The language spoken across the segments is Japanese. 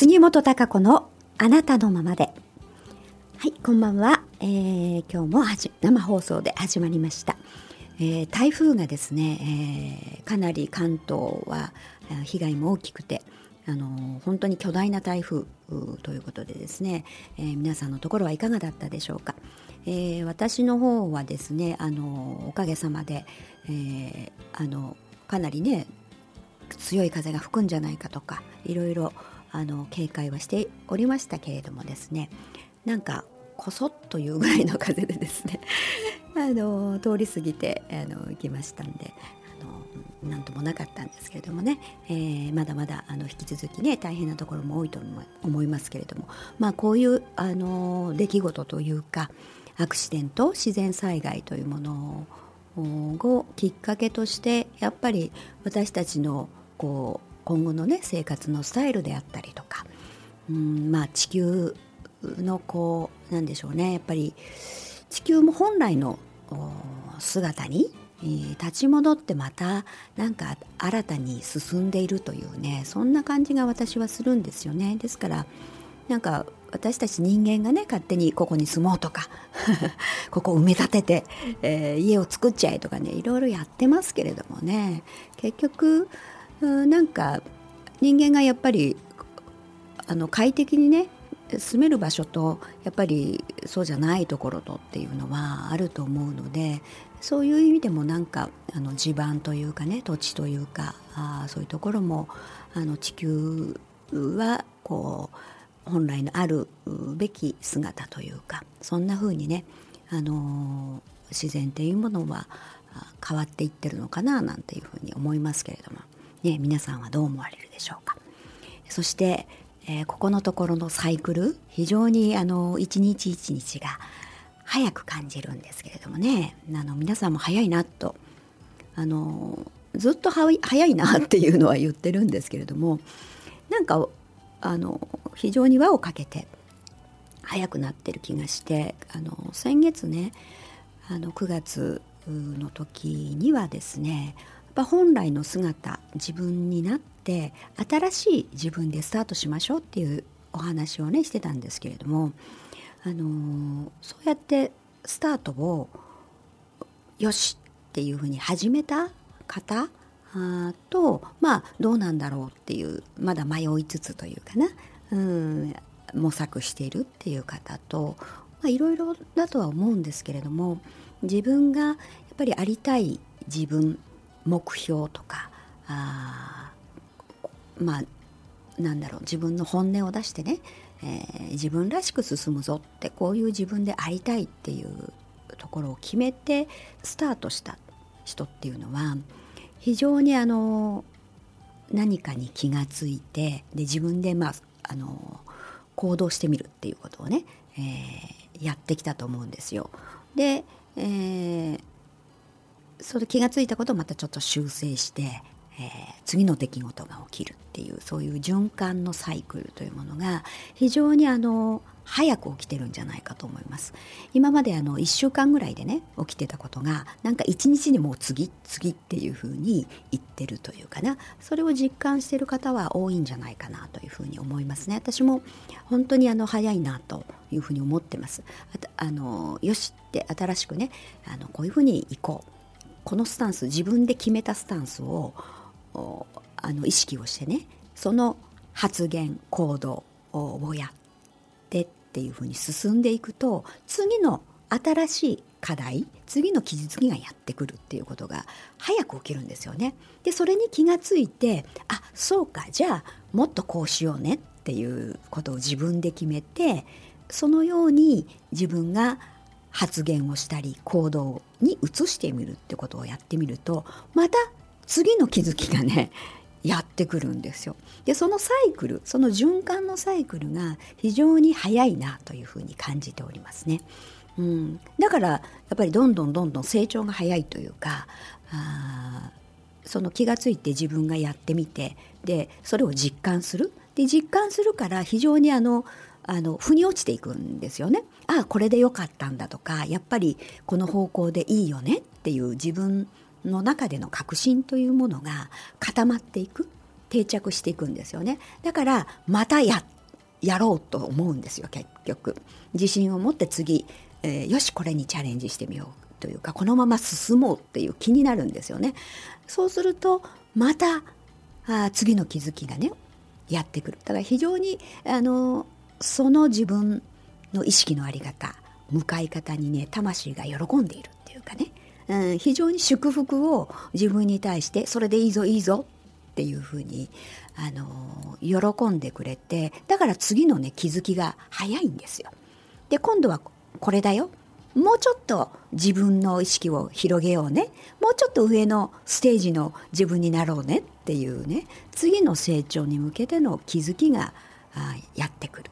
杉本孝子のあなたのままで。はい、こんばんは。えー、今日も生放送で始まりました。えー、台風がですね、えー、かなり関東は被害も大きくて、あの本当に巨大な台風ということでですね、えー、皆さんのところはいかがだったでしょうか。えー、私の方はですねあのおかげさまで、えー、あのかなりね強い風が吹くんじゃないかとかいろいろあの警戒はしておりましたけれどもですね。なんかこそっというぐらいの風でですね。あの通り過ぎてあの行きましたんであのなんともなかったんですけれどもね、えー、まだまだあの引き続きね大変なところも多いと思いますけれども。まあこういうあの出来事というかアクシデント自然災害というものをきっかけとしてやっぱり私たちのこう今後のね生活のスタイルであったりとかうんまあ地球のこうなんでしょうねやっぱり地球も本来の姿にえ立ち戻ってまたなんか新たに進んでいるというねそんな感じが私はするんですよね。ですからなんか私たち人間がね勝手にここに住もうとか ここ埋め立てて、えー、家を作っちゃえとかねいろいろやってますけれどもね結局なんか人間がやっぱりあの快適にね住める場所とやっぱりそうじゃないところとっていうのはあると思うのでそういう意味でもなんかあの地盤というかね土地というかあそういうところもあの地球はこう本来のあるべき姿というかそんな風にね、あの自然っていうものは変わっていってるのかななんていうふうに思いますけれども、ね、皆さんはどう思われるでしょうか。そして、えー、ここのところのサイクル非常にあの一日一日が早く感じるんですけれどもねあの皆さんも早いなとあのずっと早いなっていうのは言ってるんですけれどもなんかあの非常に輪をかけて早くなってる気がしてあの先月ねあの9月の時にはですねぱ本来の姿自分になって新しい自分でスタートしましょうっていうお話をねしてたんですけれどもあのそうやってスタートをよしっていうふうに始めた方あとまあどうなんだろうっていうまだ迷いつつというかな、うん、模索しているっていう方といろいろだとは思うんですけれども自分がやっぱりありたい自分目標とかあまあなんだろう自分の本音を出してね、えー、自分らしく進むぞってこういう自分でありたいっていうところを決めてスタートした人っていうのは非常にあの何かに気がついてで自分で、まあ、あの行動してみるっていうことをね、えー、やってきたと思うんですよ。で、えー、それ気がついたことをまたちょっと修正して、えー、次の出来事が起きるっていうそういう循環のサイクルというものが非常にあの早く起きてるんじゃないかと思います。今まであの1週間ぐらいでね起きてたことがなんか1日にもう次次っていうふうに言ってるというかな。それを実感してる方は多いんじゃないかなというふうに思いますね。私も本当にあの早いなというふうに思ってます。あのよしって新しくねあのこういうふうに行こう。このスタンス自分で決めたスタンスをあの意識をしてねその発言行動をやってっていうふうに進んでいくと次の新しい課題次の傷つきがやってくるっていうことが早く起きるんですよね。でそれに気がついてあそうかじゃあもっとこうしようねっていうことを自分で決めてそのように自分が発言をしたり行動に移してみるってことをやってみるとまた次の気づきがね やってくるんですよ。でそのサイクルその循環のサイクルが非常に早いなというふうに感じておりますね。うん、だからやっぱりどんどんどんどん成長が早いというかあその気がついて自分がやってみてでそれを実感するで実感するから非常にあのあの腑に落ちていくんですよね。ああこれでよかったんだとかやっぱりこの方向でいいよねっていう自分の中での確信というものが固まっていく、定着していくんですよね。だからまたややろうと思うんですよ結局。自信を持って次、えー、よしこれにチャレンジしてみようというかこのまま進もうっていう気になるんですよね。そうするとまたあ次の気づきがねやってくる。だから非常にあのその自分の意識の在り方向かい方にね魂が喜んでいるっていうかね、うん、非常に祝福を自分に対してそれでいいぞいいぞっていうふうにあの喜んでくれてだから次のね気づきが早いんですよ。で今度はこれだよ。もうちょっと自分の意識を広げようね。もうちょっと上のステージの自分になろうねっていうね。次の成長に向けての気づきがやってくる。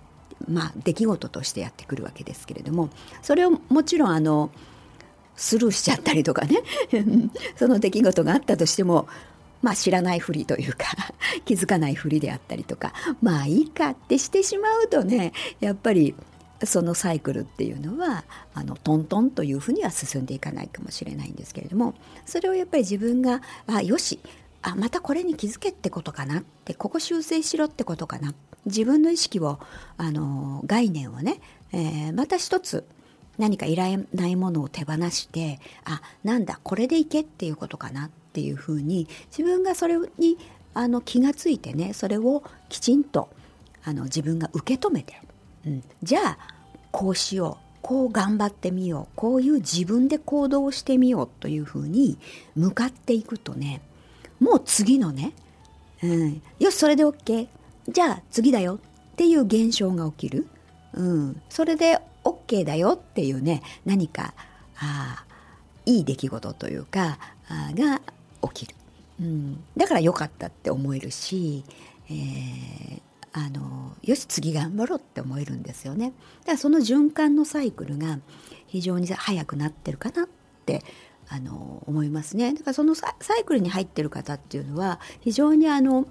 まあ出来事としてやってくるわけですけれどもそれをもちろんあのスルーしちゃったりとかね。その出来事があったとしてもまあ知らないふりというか 気づかないふりであったりとかまあいいかってしてしまうとねやっぱりそのサイクルっていうのはあのトントンというふうには進んでいかないかもしれないんですけれどもそれをやっぱり自分があよしあまたこれに気づけってことかなってここ修正しろってことかな。自分の意識をあの概念をね、えー、また一つ何かいらないものを手放してあなんだこれでいけっていうことかなっていうふうに自分がそれにあの気がついてねそれをきちんとあの自分が受け止めてうん、じゃあこうしようこう頑張ってみようこういう自分で行動してみようというふうに向かっていくとねもう次のね、うん、よしそれで OK じゃあ次だよ。っていう現象が起きる、うん、それで OK だよっていうね。何かあいい出来事というかあが起きる、うん、だから良かったって思えるし、えー、あのよし次頑張ろうって思えるんですよね。だからその循環のサイクルが非常に早くなってるかなってあの思いますねだからそのサイクルに入ってる方っていうのは非常にあの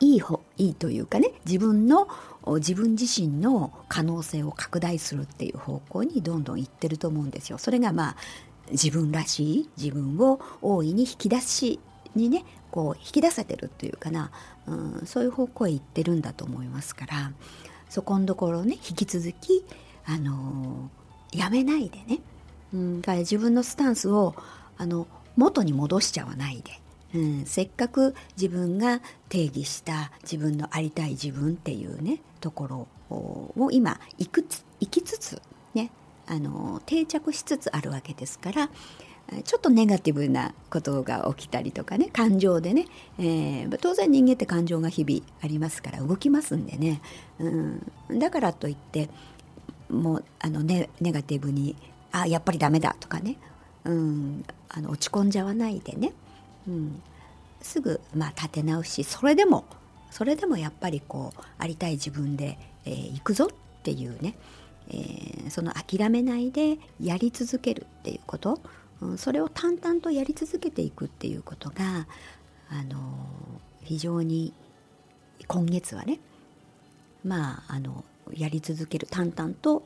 いい方いいというかね自分の自分自身の可能性を拡大するっていう方向にどんどんいってると思うんですよ。それがまあ自分らしい自分を大いに引き出しにねこう引き出せてるっていうかな、うん、そういう方向へ行ってるんだと思いますからそこのところね引き続き、あのー、やめないでね、うん、から自分のスタンスをあの元に戻しちゃわないで。うん、せっかく自分が定義した自分のありたい自分っていうねところを今行くつ行きつつねあの定着しつつあるわけですからちょっとネガティブなことが起きたりとかね感情でね、えー、当然人間って感情が日々ありますから動きますんでね、うん、だからといってもうあのネネガティブにあやっぱりダメだとかね、うん、あの落ち込んじゃわないでね、うん、すぐ、まあ、立て直し。それでもそれでもやっぱりこうありたい自分で、えー、行くぞっていうね、えー、その諦めないでやり続けるっていうこと。それを淡々とやり続けていくっていうことがあの非常に今月はねまああのやり続ける。淡々と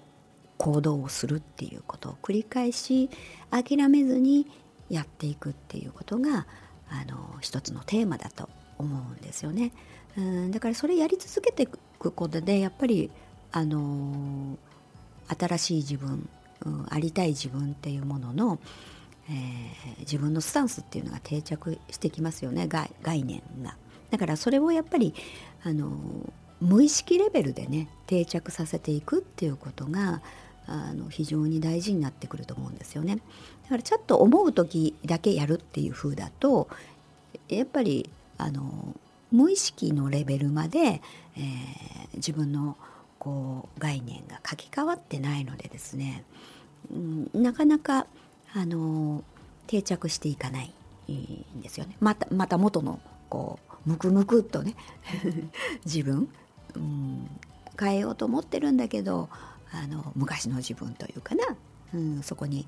行動をするっていうことを繰り返し諦めずにやっていくっていうことがあの一つのテーマだと思うんですよね。うんだからそれやり続けていくことでやっぱりあの新しい自分、うん、ありたい自分っていうもののえー、自分のスタンスっていうのが定着してきますよね概念が。だからそれをやっぱりあの無意識レベルでね定着させていくっていうことがあの非常に大事になってくると思うんですよね。だからちょっと思う時だけやるっていう風だとやっぱりあの無意識のレベルまで、えー、自分のこう概念が書き換わってないのでですね、うん、なかなかあの定着していかないんですよね。またまた元のこうムクムクっとね 自分、うん、変えようと思ってるんだけどあの昔の自分というかな、うん、そこに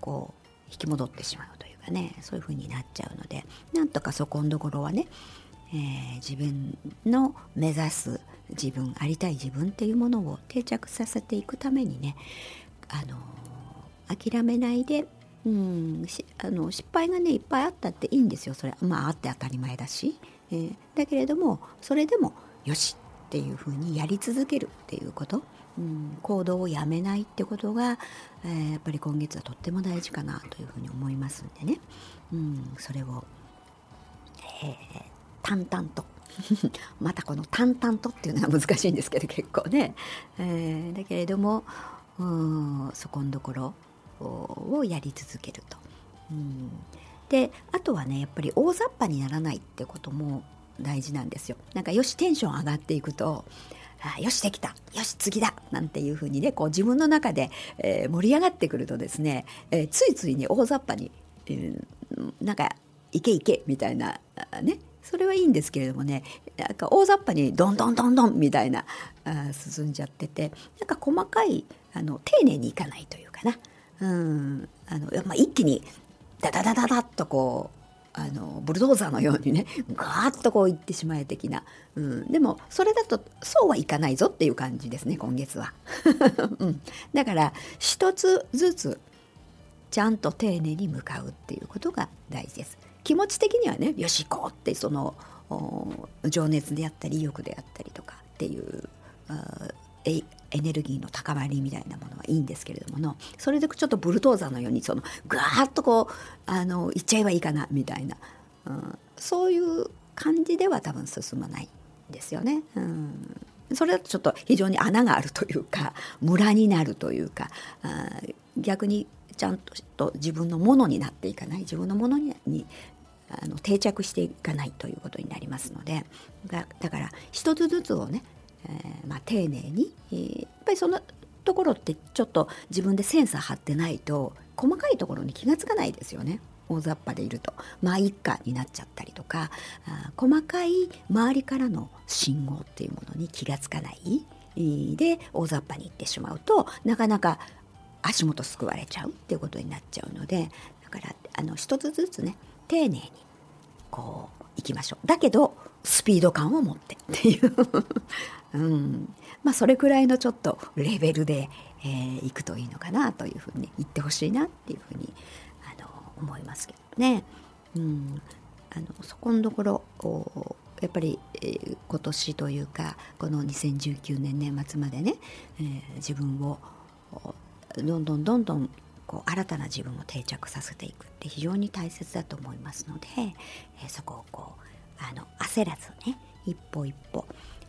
こう引き戻ってしまうというかね。そういう風になっちゃうので。なんとかそこのところはね、えー、自分の目指す自分ありたい自分っていうものを定着させていくためにねあの諦めないで、うん、あの失敗がねいっぱいあったっていいんですよ。それまああって当たり前だし、えー、だけれどもそれでもよしっていうふうにやり続けるっていうこと、うん、行動をやめないってことが、えー、やっぱり今月はとっても大事かなというふうに思いますんでね、うん、それを、えー、淡々と またこの淡々とっていうのは難しいんですけど結構ね、えー、だけれどもそこのところをやり続けると。うん、であとはねやっぱり大雑把にならないってことも大事なんですよ。なんかよしテンション上がっていくとあよしできた。よし次だ。なんていうふうにねこう自分の中で、えー、盛り上がってくるとですね、えー、ついついね大雑把に、えー、なんかいけいけみたいなね。それはいいんですけれどもねなんか大雑把にどんどんどんどんみたいなあ進んじゃっててなんか細かいあの丁寧にいかないというかな、うん。あのまあ、一気にダダダダダッとこうあのブルドーザーのようにねガーッとこういってしまえ的な、うん、でもそれだとそうはいかないぞっていう感じですね今月は、うん、だから一つずつちゃんと丁寧に向かうっていうことが大事です。気持ち的にはねよし行こうってその情熱であったり意欲であったりとかっていうエネルギーの高まりみたいなものはいいんですけれどもの。それでちょっとブルドーザーのようにそのガーッとこうあのいっちゃえばいいかなみたいな、うん、そういう感じでは多分進まないんですよね。うん。それだとちょっと非常に穴があるというかムラになるというかあ逆にちゃんと自分のものになっていかない。自分のものににあの定着していかないということになりますので。だから一つずつをね、えー、まあ、丁寧に、えー、やっぱりそのところってちょっと自分でセンサー張ってないと細かいところに気が付かないですよね。大雑把でいると。まあ一家になっちゃったりとかあ細かい周りからの信号っていうものに気が付かない。で大雑把にいってしまうとなかなか足元すくわれちゃうっていうことになっちゃうのでだからあの一つずつね丁寧にこう行きましょう。だけどスピード感を持ってっていう。うんまあそれくらいのちょっとレベルで、えー、行くといいのかなというふうに言ってほしいなっていうふうにあの思いますけどね。うんあのそこのところやっぱり、えー、今年というかこの2019年年末までね、えー、自分をどんどんどんどんこう新たな自分を定着させていくって非常に大切だと思いますので、えー、そこをこうあの焦らずね一歩一歩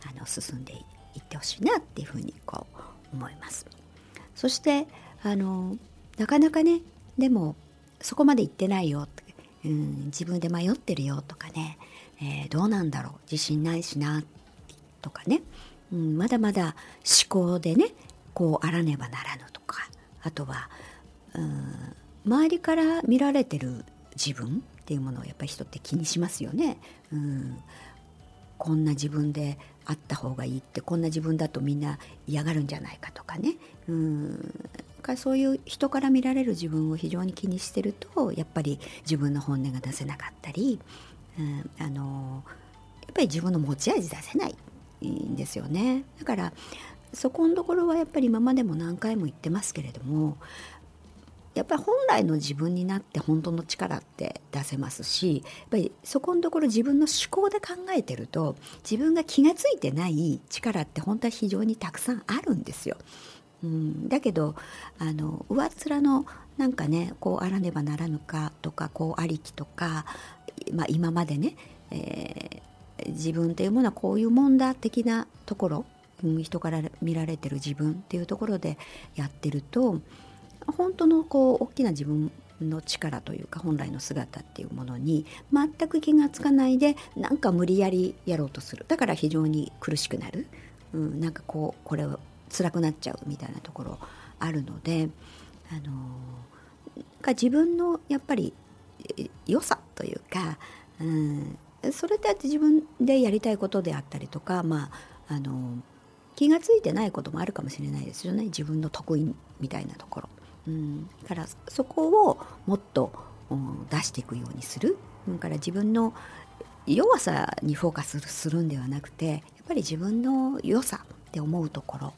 あの進んでいってほしいなっていうふうにこう思います。そしてあのなかなかねでもそこまで行ってないよ、うん、自分で迷ってるよとかね、えー、どうなんだろう自信ないしなとかね、うん、まだまだ思考でねこうあらねばならぬとかあとはうん周りから見られてる自分っていうものをやっぱり人って気にしますよね。うんこんな自分であった方がいいってこんな自分だとみんな嫌がるんじゃないかとかね。うん。かそういう人から見られる自分を非常に気にしてるとやっぱり自分の本音が出せなかったり、うん、あのやっぱり自分の持ち味出せないんですよね。だからそこのところはやっぱり今までも何回も言ってますけれどもやっぱり本来の自分になって本当の力って出せますしやっぱりそこのところ自分の思考で考えてると自分が気が付いてない力って本当は非常にたくさんあるんですよ。うん、だけどあの上っ面のなんかねこうあらねばならぬかとかこうありきとか、まあ、今までね、えー、自分っていうものはこういうもんだ的なところ人から見られてる自分っていうところでやってると本当のこう大きな自分の力というか本来の姿っていうものに全く気が付かないでなんか無理やりやろうとする。だから非常に苦しくなる、うん、なんかこうこれを辛くなっちゃうみたいなところあるので、あのー、自分のやっぱり良さというか、うん、それって自分でやりたいことであったりとか、まああの気が付いてないこともあるかもしれないですよね。自分の得意みたいなところ。うん、からそこをもっと、うん、出していくようにする。だから自分の弱さにフォーカスするんではなくてやっぱり自分の良さって思うところ。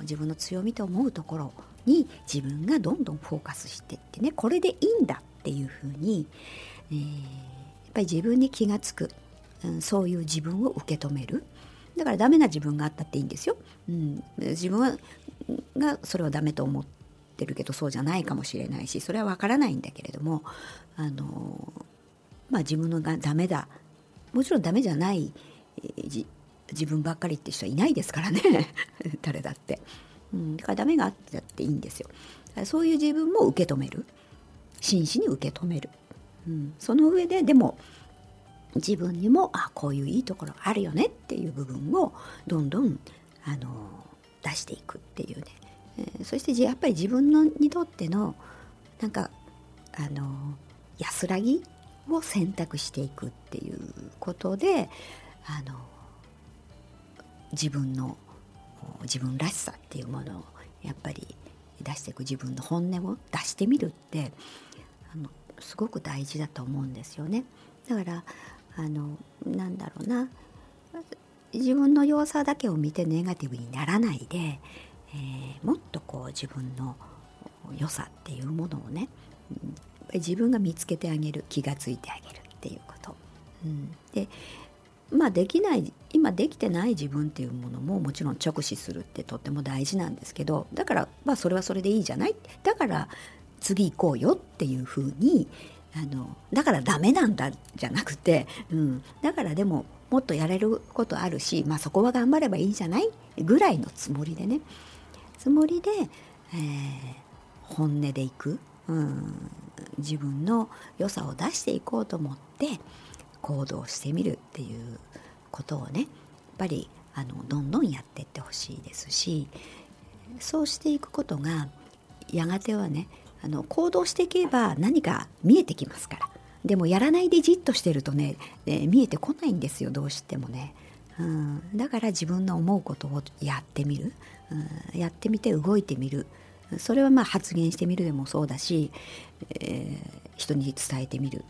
自分の強みと思うところに自分がどんどんフォーカスしていってね。これでいいんだっていうふうに、えー、やっぱり自分に気が付く。うん、そういう自分を受け止める。だからダメな自分があったっていいんですよ。うん、自分がそれはダメと思ってるけどそうじゃないかもしれないしそれは分からないんだけれどもあのまあ自分のがダメだ。もちろんダメじゃない、自分ばっかりって人はいないですからね。誰だって、うん、だからダメがあってだっていいんですよ。そういう自分も受け止める。真摯に受け止める、うん、その上ででも自分にもあこういういいところあるよねっていう部分をどんどんあの出していくっていうね、えー、そしてやっぱり自分のにとってのなんかあの安らぎを選択していくっていうことであの自分の自分らしさっていうものをやっぱり出していく自分の本音を出してみるってあのすごく大事だと思うんですよね。だからあのなんだろうな自分の弱さだけを見てネガティブにならないで、えー、もっとこう自分の良さっていうものをね、自分が見つけてあげる気がついてあげるっていうこと。うん、でまあできない今できてない自分っていうものももちろん直視するってとっても大事なんですけどだからまあそれはそれでいいじゃない。だから次行こうよっていうふうにあのだからダメなんだじゃなくて、うん、だからでももっとやれることあるし、まあ、そこは頑張ればいいんじゃないぐらいのつもりでねつもりで、えー、本音でいく、うん、自分の良さを出していこうと思って行動してみるっていうことをねやっぱりあのどんどんやっていってほしいですしそうしていくことがやがてはねあの行動していけば何か見えてきますから。でもやらないでじっとしてるとね、え見えてこないんですよどうしてもね、うん、だから自分の思うことをやってみる、うん、やってみて動いてみる。それはまあ発言してみるでもそうだし、えー、人に伝えてみる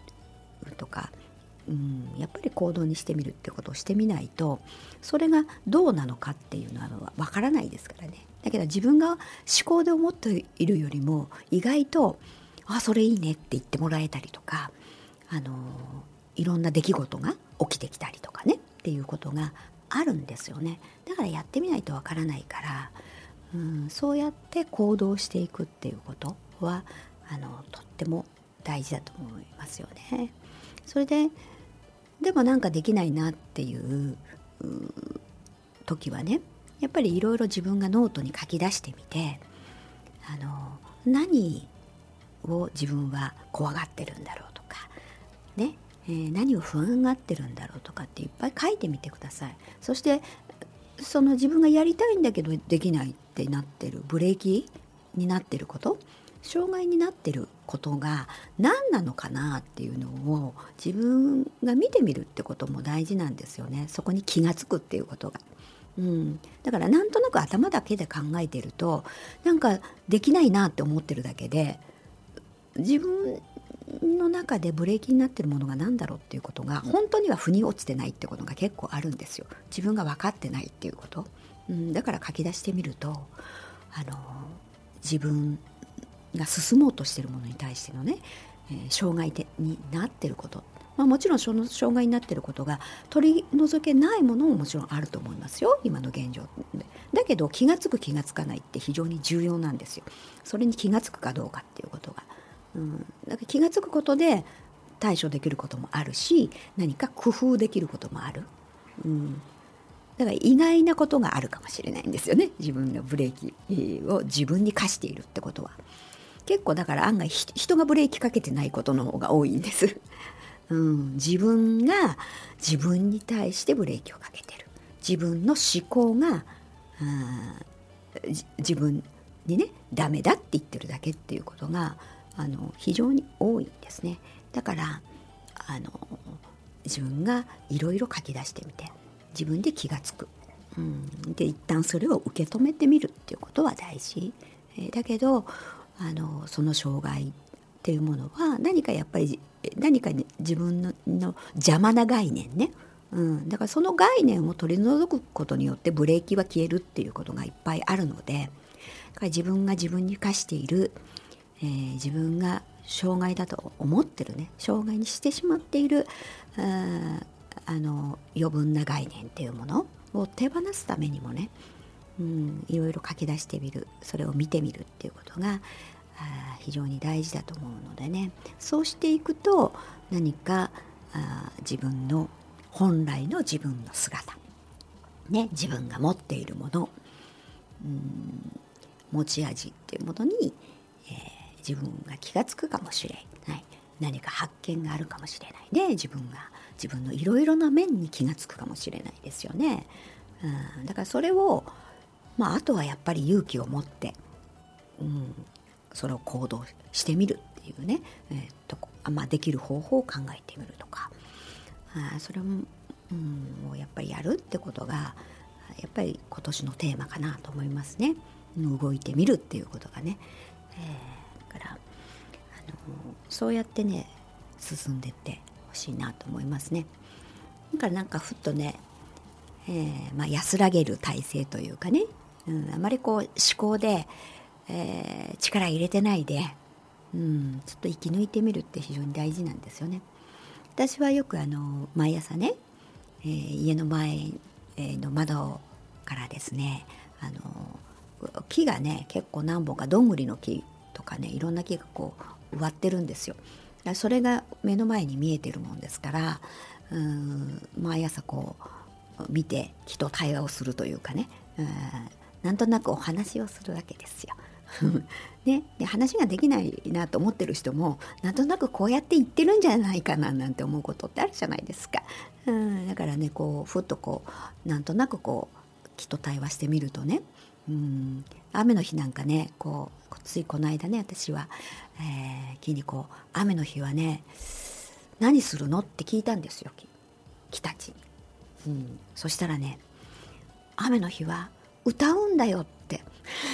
とか、うん、やっぱり行動にしてみるってことをしてみないとそれがどうなのかっていうのはわからないですからね。だけど自分が思考で思っているよりも意外と「あそれいいね」って言ってもらえたりとかあのいろんな出来事が起きてきたりとかね。っていうことがあるんですよねだからやってみないとわからないから、うん、そうやって行動していくっていうことはあのとっても大事だと思いますよね。それででもなんかできないなっていう時はねやっぱりいろいろ自分がノートに書き出してみてあの何を自分は怖がってるんだろうとかね、えー、何を不安がってるんだろうとかっていっぱい書いてみてください。そしてその自分がやりたいんだけどできないってなってるブレーキになってること障害になってることが何なのかなっていうのを自分が見てみるってことも大事なんですよね。そこに気が付くっていうことが。うん、だからなんとなく頭だけで考えてるとなんかできないなって思ってるだけで自分の中でブレーキになってるものが何だろうっていうことが本当には腑に落ちてないってことが結構あるんですよ。自分が分かってないっていうこと、うん、だから書き出してみるとあの自分が進もうとしてるものに対してのね、えー、障害でになってること。まあ、もちろんその障害になっていることが取り除けないものももちろんあると思いますよ。今の現状。でだけど気が付く気が付かないって非常に重要なんですよ。それに気が付くかどうかっていうことが、うん、だか気が付くことで対処できることもあるし何か工夫できることもある、うん、だから意外なことがあるかもしれないんですよね。自分のブレーキを自分に課しているってことは。結構だから案外人がブレーキかけてないことの方が多いんです。うん、自分が自分に対してブレーキをかけてる。自分の思考が自分にねダメだって言ってるだけっていうことがあの非常に多いんですね。だからあの自分がいろいろ書き出してみて自分で気が付く、うん、で一旦それを受け止めてみるっていうことは大事、え、だけどあのその障害っていうものは何かやっぱり何か自分のの邪魔な概念ね、うん、だからその概念を取り除くことによってブレーキは消えるっていうことがいっぱいあるのでだから自分が自分に課している、えー、自分が障害だと思ってるね障害にしてしまっているああの余分な概念っていうものを手放すためにもね、うん、いろいろ書き出してみるそれを見てみるっていうことがあ非常に大事だと思うのでね。そうしていくと何かあ自分の本来の自分の姿、ね、自分が持っているもの、うん、持ち味っていうものに、えー、自分が気が付くかもしれない何か発見があるかもしれないで自分が自分のいろいろな面に気が付くかもしれないですよね。うん、だからそれを、まあ、あとはやっぱり勇気を持って、うん、それを行動してみるっていうね、えー、とまあ、できる方法を考えてみるとかあそれも、うん、をやっぱりやるってことがやっぱり今年のテーマかなと思いますね。動いてみるっていうことがね。えー、からあのそうやってね進んでってほしいなと思いますね。だからなんかふっとね、えー、まあ、安らげる体制というかね、うん、あまりこう思考で、えー、力入れてないで、うん、ちょっと息抜いてみるって非常に大事なんですよね。私はよくあの毎朝ね、えー、家の前の窓からですねあの木がね結構何本かどんぐりの木とかねいろんな木がこう植わってるんですよ。それが目の前に見えてるもんですからうん毎朝こう見て木と対話をするというかねうんなんとなくお話をするわけですよ。ね、で話ができないなと思ってる人もなんとなくこうやって言ってるんじゃないかななんて思うことってあるじゃないですか。うん、だからねこうふっとこうなんとなくこう木と対話してみるとねうん。雨の日なんかねこうついこの間ね私は、えー、木にこう雨の日はね何するのって聞いたんですよ木たちに、うん、そしたらね雨の日は歌うんだよって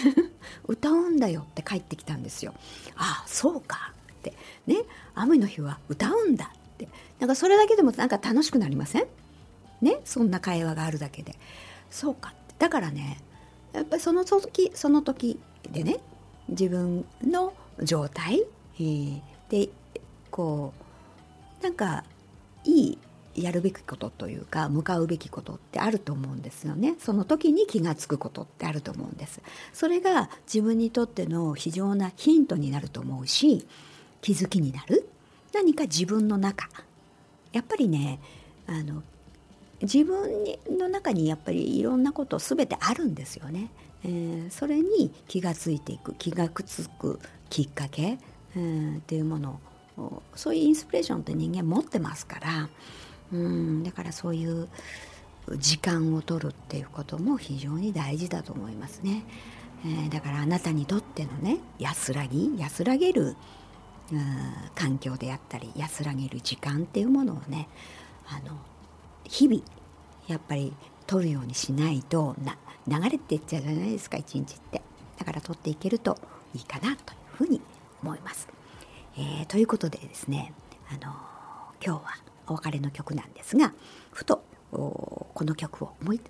歌うんだよって帰ってきたんですよ。ああそうかって。ね雨の日は歌うんだって。なんかそれだけでもなんか楽しくなりません？ねそんな会話があるだけで。そうかって。だからねやっぱりその時その時でね自分の状態、えー、でこうなんかいいやるべきことというか向かうべきことってあると思うんですよね。その時に気が付くことってあると思うんです。それが自分にとっての非常なヒントになると思うし気づきになる。何か自分の中。やっぱりねあの自分の中にやっぱりいろんなこと全てあるんですよね、えー、それに気が付いていく気が付くきっかけ、えー、っていうものをそういうインスピレーションって人間持ってますから。うんだからそういう時間を取るっていうことも非常に大事だと思いますね、えー、だからあなたにとってのね安らぎ安らげる環境であったり安らげる時間っていうものをねあの日々やっぱり取るようにしないとな流れていっちゃうじゃないですか一日って。だから取っていけるといいかなというふうに思います。えー、ということでですねあの今日はお別れの曲なんですがふとこの曲を思い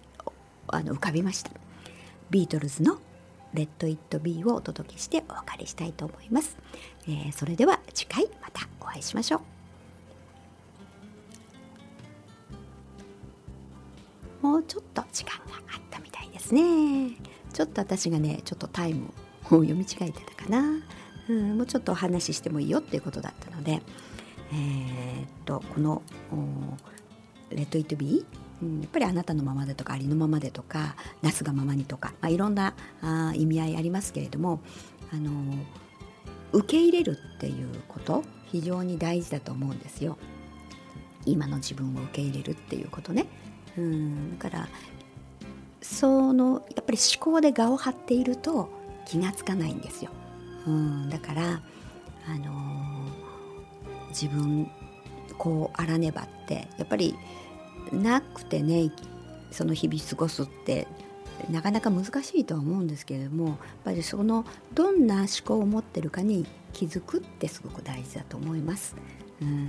あの浮かびました。ビートルズの「レッド・イット・ビー」をお届けしてお別れしたいと思います、えー、それでは次回またお会いしましょう。もうちょっと時間があったみたいですねちょっと私がねちょっとタイムを読み違えてたかな、うん、もうちょっとお話ししてもいいよっていうことだったのでえー、っとこの「レッド・イット・ビー」、やっぱりあなたのままでとかありのままでとかなすがままにとか、まあ、いろんなあ意味合いありますけれどもあの受け入れるっていうこと非常に大事だと思うんですよ。今の自分を受け入れるっていうことね。うんだからそのやっぱり思考で我を張っていると気がつかないんですよ。うんだからあの自分こうあらねばってやっぱりなくてねその日々過ごすってなかなか難しいとは思うんですけれどもやっぱりそのどんな思考を持ってるかに気づくってすごく大事だと思います。うん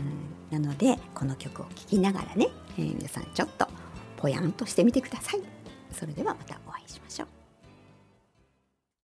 なのでこの曲を聴きながらね、えー、皆さんちょっとぽやんとしてみてください。それではまたお会いしましょう。